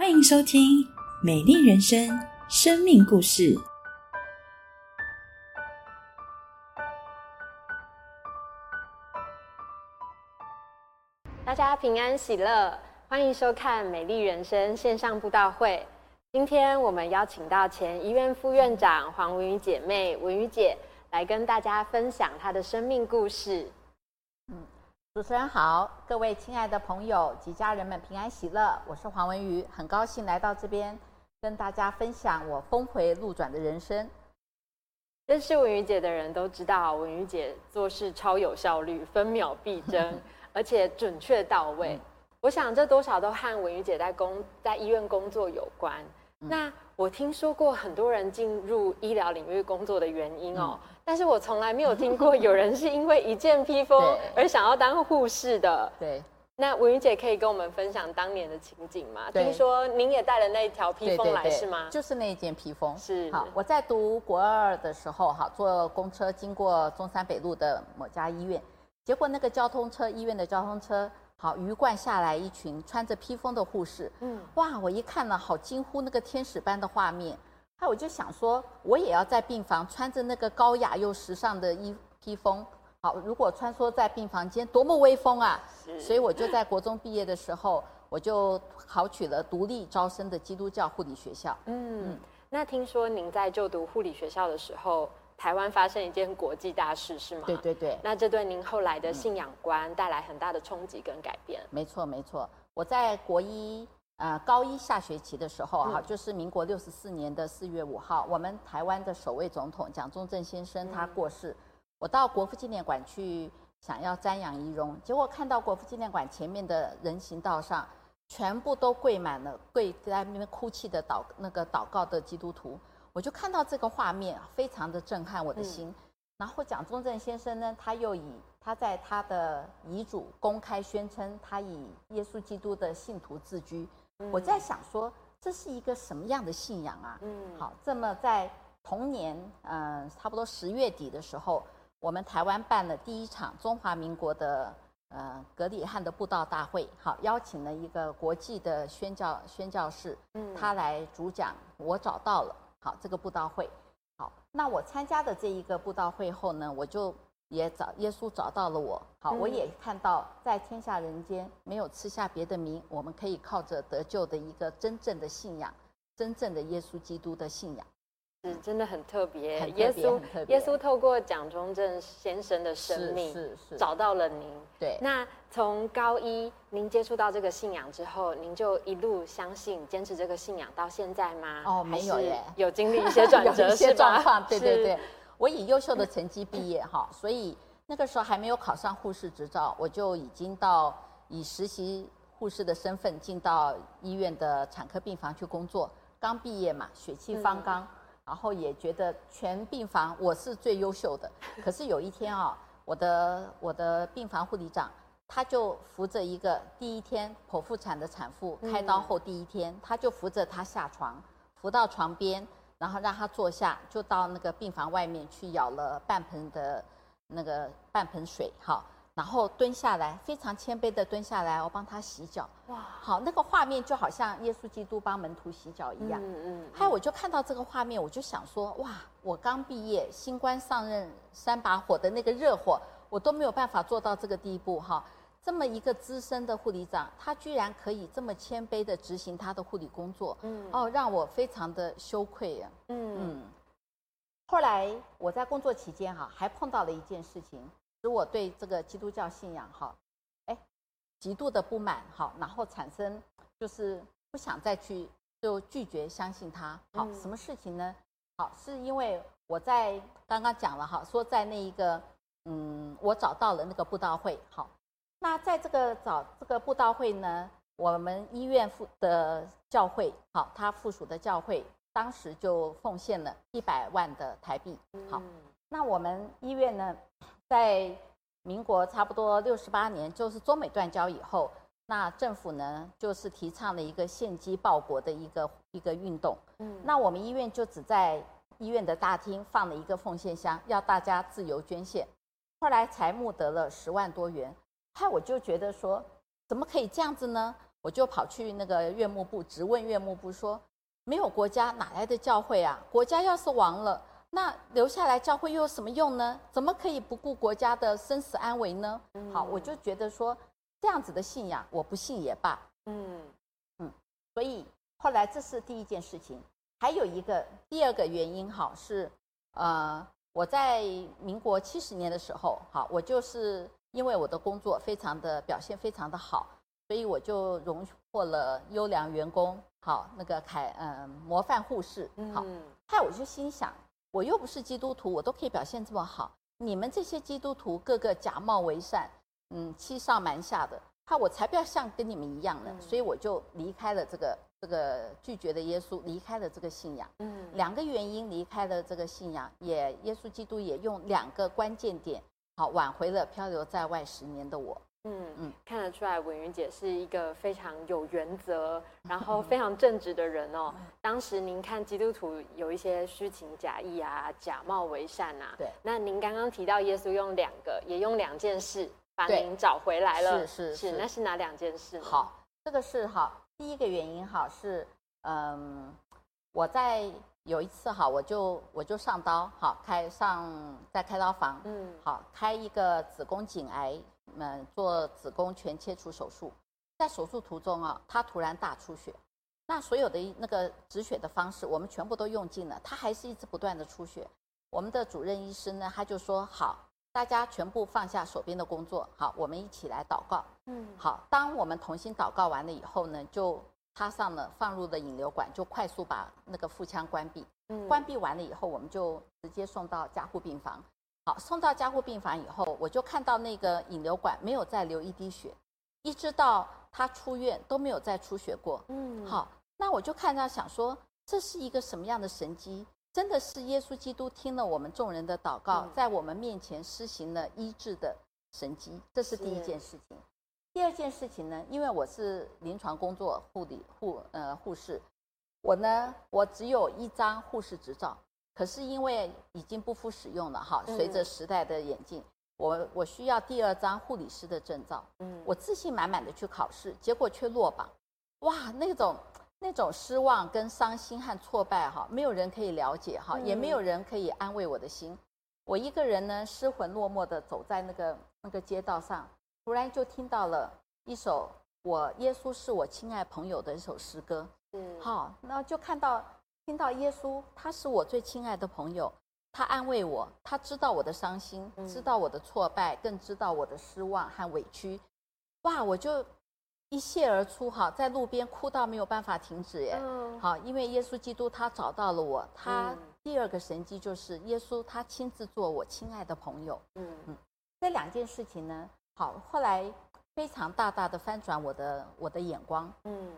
欢迎收听《美丽人生》生命故事。大家平安喜乐，欢迎收看《美丽人生》线上布道会。今天我们邀请到前医院副院长黄文瑜姐妹文瑜姐来跟大家分享她的生命故事。主持人好，各位亲爱的朋友及家人们平安喜乐，我是黄文瑜，很高兴来到这边跟大家分享我峰回路转的人生。认识文瑜姐的人都知道，文瑜姐做事超有效率，分秒必争，而且准确到位。我想这多少都和文瑜姐在工在医院工作有关。那我听说过很多人进入医疗领域工作的原因哦，但是我从来没有听过有人是因为一件披风 而想要当护士的。对，那文云姐可以跟我们分享当年的情景吗？听说您也带了那一条披风来是吗？就是那一件披风。是好，我在读国二的时候，哈，坐公车经过中山北路的某家医院，结果那个交通车，医院的交通车。好，鱼贯下来一群穿着披风的护士，嗯，哇，我一看呢，好惊呼那个天使般的画面，哎我就想说，我也要在病房穿着那个高雅又时尚的衣披风，好，如果穿梭在病房间，多么威风啊！所以我就在国中毕业的时候，我就考取了独立招生的基督教护理学校。嗯，那听说您在就读护理学校的时候。台湾发生一件国际大事是吗？对对对。那这对您后来的信仰观带来很大的冲击跟改变。没错没错，我在国一呃高一下学期的时候哈，就是民国六十四年的四月五号，我们台湾的首位总统蒋中正先生他过世，我到国父纪念馆去想要瞻仰遗容，结果看到国父纪念馆前面的人行道上全部都跪满了跪在那边哭泣的祷那个祷告的基督徒。我就看到这个画面，非常的震撼我的心。然后蒋中正先生呢，他又以他在他的遗嘱公开宣称，他以耶稣基督的信徒自居。我在想说，这是一个什么样的信仰啊？嗯，好，这么在同年，嗯，差不多十月底的时候，我们台湾办了第一场中华民国的呃格里汉的布道大会，好，邀请了一个国际的宣教宣教士，嗯，他来主讲。我找到了。好，这个布道会，好，那我参加的这一个布道会后呢，我就也找耶稣找到了我，好，我也看到在天下人间没有吃下别的名，我们可以靠着得救的一个真正的信仰，真正的耶稣基督的信仰。是真的很特别，耶稣耶稣透过蒋中正先生的生命，是是找到了您。对，那从高一您接触到这个信仰之后，您就一路相信、坚持这个信仰到现在吗？哦，没有耶，有经历一些转 折，一些状况。对对对，我以优秀的成绩毕业哈，所以那个时候还没有考上护士执照，我就已经到以实习护士的身份进到医院的产科病房去工作。刚毕业嘛，血气方刚。然后也觉得全病房我是最优秀的，可是有一天啊，我的我的病房护理长他就扶着一个第一天剖腹产的产妇开刀后第一天，他就扶着她下床，扶到床边，然后让她坐下，就到那个病房外面去舀了半盆的那个半盆水，好。然后蹲下来，非常谦卑的蹲下来，我帮他洗脚。哇，好，那个画面就好像耶稣基督帮门徒洗脚一样。嗯嗯。还有，我就看到这个画面，我就想说，哇，我刚毕业，新官上任三把火的那个热火，我都没有办法做到这个地步哈。这么一个资深的护理长，他居然可以这么谦卑的执行他的护理工作。嗯。哦，让我非常的羞愧呀。嗯嗯。后来我在工作期间哈，还碰到了一件事情。使我对这个基督教信仰哈，哎，极度的不满哈，然后产生就是不想再去，就拒绝相信他。好，什么事情呢？好，是因为我在刚刚讲了哈，说在那一个嗯，我找到了那个布道会。好，那在这个找这个布道会呢，我们医院附的教会，好，他附属的教会当时就奉献了一百万的台币。好，那我们医院呢？在民国差不多六十八年，就是中美断交以后，那政府呢就是提倡了一个献机报国的一个一个运动。嗯，那我们医院就只在医院的大厅放了一个奉献箱，要大家自由捐献。后来才募得了十万多元，嗨，我就觉得说，怎么可以这样子呢？我就跑去那个岳幕部，直问岳幕部说：没有国家哪来的教会啊？国家要是亡了，那留下来教会又有什么用呢？怎么可以不顾国家的生死安危呢？好，我就觉得说这样子的信仰，我不信也罢。嗯嗯，所以后来这是第一件事情，还有一个第二个原因，哈是呃。我在民国七十年的时候，好，我就是因为我的工作非常的表现非常的好，所以我就荣获了优良员工，好，那个凯嗯模范护士，好，害我就心想，我又不是基督徒，我都可以表现这么好，你们这些基督徒个个假冒为善，嗯，欺上瞒下的，怕我才不要像跟你们一样呢，所以我就离开了这个。这个拒绝的耶稣离开了这个信仰，嗯，两个原因离开了这个信仰，也耶稣基督也用两个关键点，好挽回了漂流在外十年的我。嗯嗯，看得出来文云姐是一个非常有原则，然后非常正直的人哦。当时您看基督徒有一些虚情假意啊，假冒为善啊，对。那您刚刚提到耶稣用两个，也用两件事把您找回来了，是是是，那是哪两件事？好，这个是哈。第一个原因哈是，嗯，我在有一次哈，我就我就上刀，好开上在开刀房，嗯，好开一个子宫颈癌，嗯，做子宫全切除手术，在手术途中啊，她突然大出血，那所有的那个止血的方式，我们全部都用尽了，她还是一直不断的出血，我们的主任医师呢，他就说好。大家全部放下手边的工作，好，我们一起来祷告。嗯，好，当我们同心祷告完了以后呢，就插上了放入的引流管，就快速把那个腹腔关闭。嗯，关闭完了以后，我们就直接送到加护病房。好，送到加护病房以后，我就看到那个引流管没有再流一滴血，一直到他出院都没有再出血过。嗯，好，那我就看到想说，这是一个什么样的神机？真的是耶稣基督听了我们众人的祷告，在我们面前施行了医治的神机，这是第一件事情。第二件事情呢，因为我是临床工作护理护呃护士，我呢我只有一张护士执照，可是因为已经不敷使用了哈，随着时代的演进，我我需要第二张护理师的证照。嗯，我自信满满的去考试，结果却落榜，哇，那种。那种失望、跟伤心和挫败，哈，没有人可以了解，哈，也没有人可以安慰我的心。我一个人呢，失魂落魄的走在那个那个街道上，突然就听到了一首“我耶稣是我亲爱朋友”的一首诗歌。嗯，好，那就看到听到耶稣，他是我最亲爱的朋友，他安慰我，他知道我的伤心，知道我的挫败，更知道我的失望和委屈。哇，我就。一泻而出，哈，在路边哭到没有办法停止，耶。好，因为耶稣基督他找到了我，他第二个神迹就是耶稣他亲自做我亲爱的朋友，嗯嗯，这两件事情呢，好，后来非常大大的翻转我的我的眼光，嗯，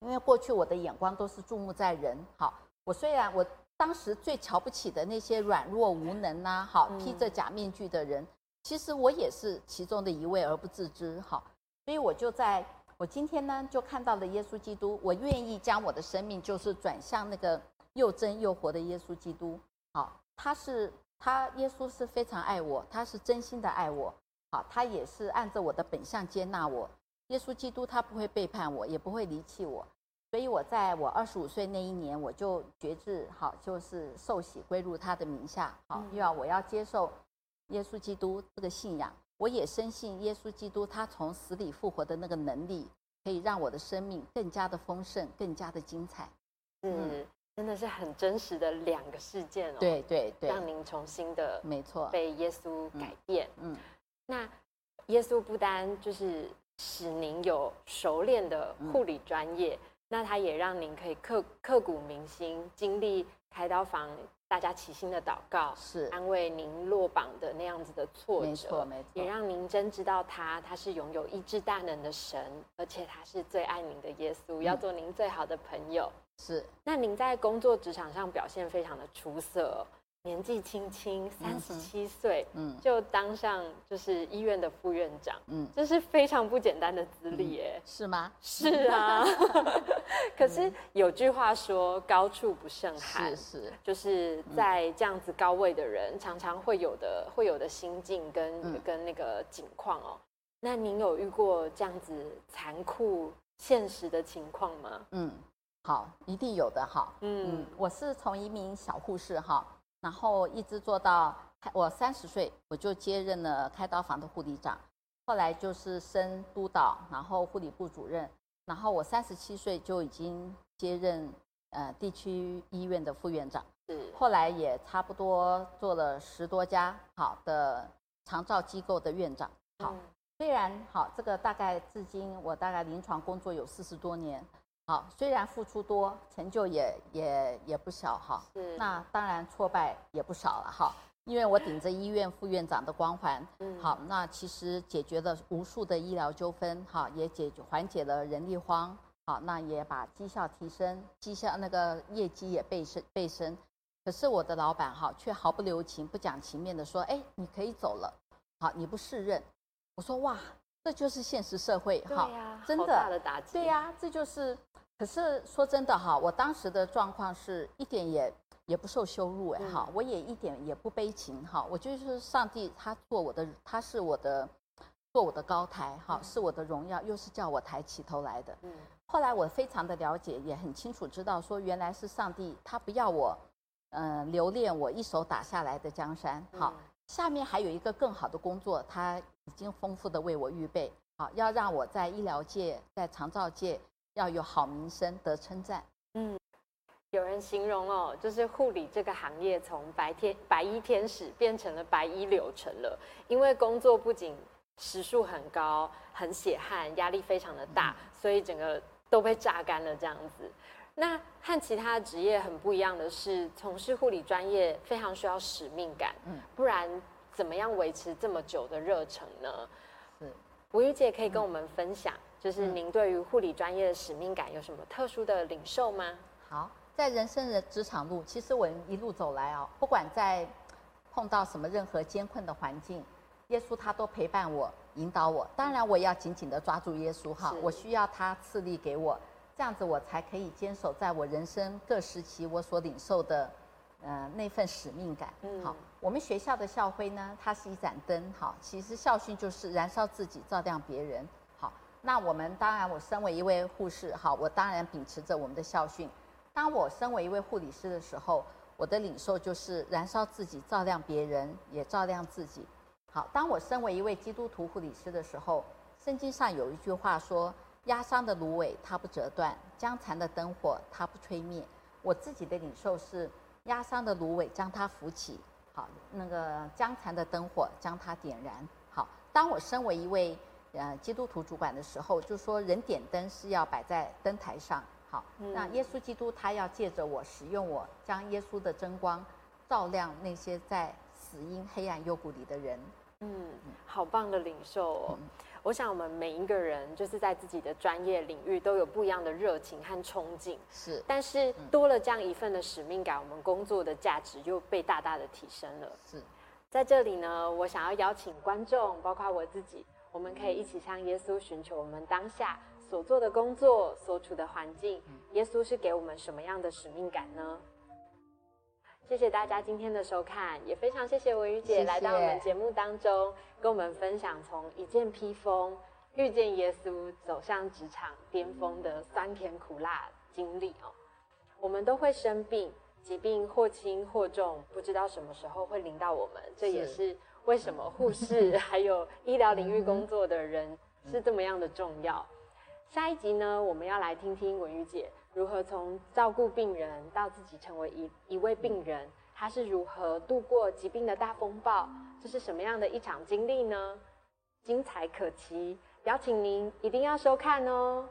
因为过去我的眼光都是注目在人，好，我虽然我当时最瞧不起的那些软弱无能呐，好，披着假面具的人，其实我也是其中的一位而不自知，好，所以我就在。我今天呢，就看到了耶稣基督。我愿意将我的生命，就是转向那个又真又活的耶稣基督。好，他是他，耶稣是非常爱我，他是真心的爱我。好，他也是按照我的本相接纳我。耶稣基督他不会背叛我，也不会离弃我。所以我在我二十五岁那一年，我就决志，好，就是受洗归入他的名下。好，又要我要接受耶稣基督这个信仰。我也深信耶稣基督他从死里复活的那个能力，可以让我的生命更加的丰盛，更加的精彩。嗯，真的是很真实的两个事件哦。对对对，让您重新的没错被耶稣改变。嗯，那耶稣不单就是使您有熟练的护理专业，那他也让您可以刻刻骨铭心，经历开刀房。大家齐心的祷告，是安慰您落榜的那样子的挫折，没错没错，也让您真知道他，他是拥有医治大能的神，而且他是最爱您的耶稣，要做您最好的朋友。是，那您在工作职场上表现非常的出色。年纪轻轻，三十七岁，嗯，就当上就是医院的副院长，嗯，这是非常不简单的资历，耶，是吗？是啊，可是有句话说，高处不胜寒，是是，就是在这样子高位的人，常常会有的会有的心境跟跟那个境况哦。那您有遇过这样子残酷现实的情况吗？嗯，好，一定有的哈。嗯，我是从一名小护士哈，然后一直做到我三十岁，我就接任了开刀房的护理长，后来就是升督导，然后护理部主任，然后我三十七岁就已经接任呃地区医院的副院长，是，后来也差不多做了十多家好的长照机构的院长，好。虽然好，这个大概至今我大概临床工作有四十多年，好，虽然付出多，成就也也也不小哈。是。那当然挫败也不少了哈，因为我顶着医院副院长的光环，嗯，好，那其实解决了无数的医疗纠纷，哈，也解决缓解了人力荒，好，那也把绩效提升，绩效那个业绩也倍升倍升。可是我的老板哈，却毫不留情、不讲情面的说，哎，你可以走了，好，你不适任。我说哇，这就是现实社会哈，真的，对呀，这就是。可是说真的哈，我当时的状况是一点也也不受羞辱哎哈，我也一点也不悲情哈，我就是上帝他做我的，他是我的做我的高台哈，是我的荣耀，又是叫我抬起头来的。嗯，后来我非常的了解，也很清楚知道说，原来是上帝他不要我，嗯，留恋我一手打下来的江山好。下面还有一个更好的工作，他已经丰富的为我预备，好要让我在医疗界、在长照界要有好名声、得称赞。嗯，有人形容哦，就是护理这个行业从白天白衣天使变成了白衣柳成了，因为工作不仅时数很高、很血汗、压力非常的大，所以整个都被榨干了这样子。那和其他职业很不一样的是，从事护理专业非常需要使命感，嗯，不然怎么样维持这么久的热忱呢？是，吴玉姐可以跟我们分享，就是您对于护理专业的使命感有什么特殊的领受吗？好，在人生的职场路，其实我一路走来啊，不管在碰到什么任何艰困的环境，耶稣他都陪伴我、引导我。当然，我也要紧紧的抓住耶稣哈，我需要他赐力给我。这样子我才可以坚守在我人生各时期我所领受的，呃那份使命感。好，我们学校的校徽呢，它是一盏灯。好，其实校训就是燃烧自己，照亮别人。好，那我们当然，我身为一位护士，好，我当然秉持着我们的校训。当我身为一位护理师的时候，我的领受就是燃烧自己，照亮别人，也照亮自己。好，当我身为一位基督徒护理师的时候，圣经上有一句话说。压伤的芦苇它不折断，将残的灯火它不吹灭。我自己的领受是，压伤的芦苇将它扶起，好，那个将残的灯火将它点燃。好，当我身为一位呃基督徒主管的时候，就说人点灯是要摆在灯台上。好，那耶稣基督他要借着我使用我，将耶稣的真光照亮那些在死因黑暗幽谷里的人。嗯，好棒的领受哦。我想，我们每一个人就是在自己的专业领域都有不一样的热情和憧憬。是，但是多了这样一份的使命感，我们工作的价值又被大大的提升了。是，在这里呢，我想要邀请观众，包括我自己，我们可以一起向耶稣寻求我们当下所做的工作、所处的环境，耶稣是给我们什么样的使命感呢？谢谢大家今天的收看，也非常谢谢文宇姐来到我们节目当中，跟我们分享从一件披风遇见耶稣，走向职场巅峰的酸甜苦辣经历哦。我们都会生病，疾病或轻或重，不知道什么时候会临到我们。这也是为什么护士 还有医疗领域工作的人是这么样的重要。下一集呢，我们要来听听文宇姐。如何从照顾病人到自己成为一一位病人，他是如何度过疾病的大风暴？这是什么样的一场经历呢？精彩可期，邀请您一定要收看哦。